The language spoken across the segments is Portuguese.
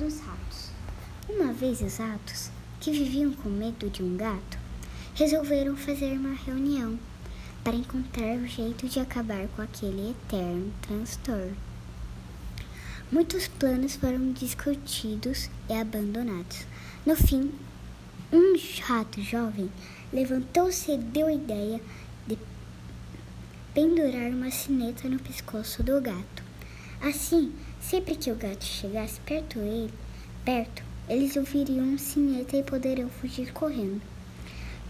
dos ratos. Uma vez os ratos, que viviam com medo de um gato, resolveram fazer uma reunião para encontrar o jeito de acabar com aquele eterno transtorno. Muitos planos foram discutidos e abandonados. No fim, um rato jovem levantou-se e deu a ideia de pendurar uma sineta no pescoço do gato. Assim, sempre que o gato chegasse perto dele, perto, eles ouviriam um sineta e poderiam fugir correndo.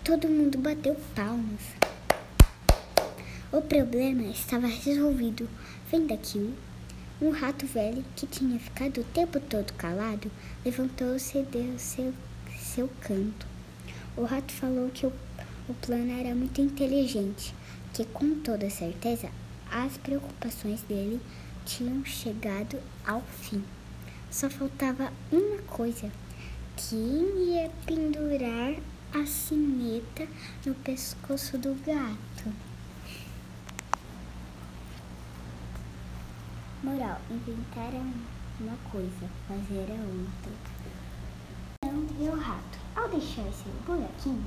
Todo mundo bateu palmas. O problema estava resolvido. Vendo aquilo, um rato velho que tinha ficado o tempo todo calado levantou-se e deu seu, seu canto. O rato falou que o, o plano era muito inteligente, que com toda certeza as preocupações dele tinham chegado ao fim. Só faltava uma coisa: quem ia pendurar a sineta no pescoço do gato? Moral: inventar uma coisa, fazer a outra. Não viu o rato. Ao deixar seu buraquinho,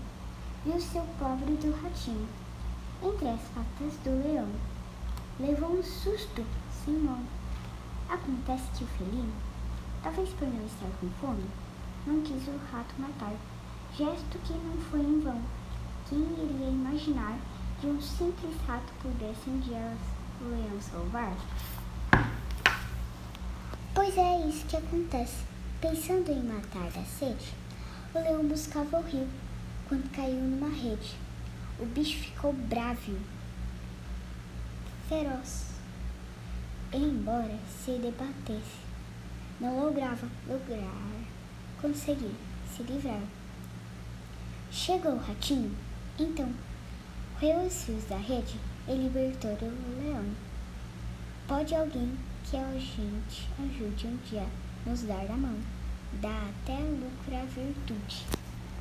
viu seu pobre do ratinho entre as patas do leão. Levou um susto sem mão. Acontece que o felino, talvez por não estar com fome, não quis o rato matar, gesto que não foi em vão. Quem iria imaginar que um simples rato pudesse um dia o leão salvar? Pois é isso que acontece. Pensando em matar da sede, o leão buscava o rio quando caiu numa rede. O bicho ficou bravo, feroz. Embora se debatesse, não lograva lograr conseguir se livrar. Chegou o ratinho, então roeu os fios da rede e libertou o leão. Pode alguém que a gente ajude um dia nos dar a mão, dá até lucro a virtude.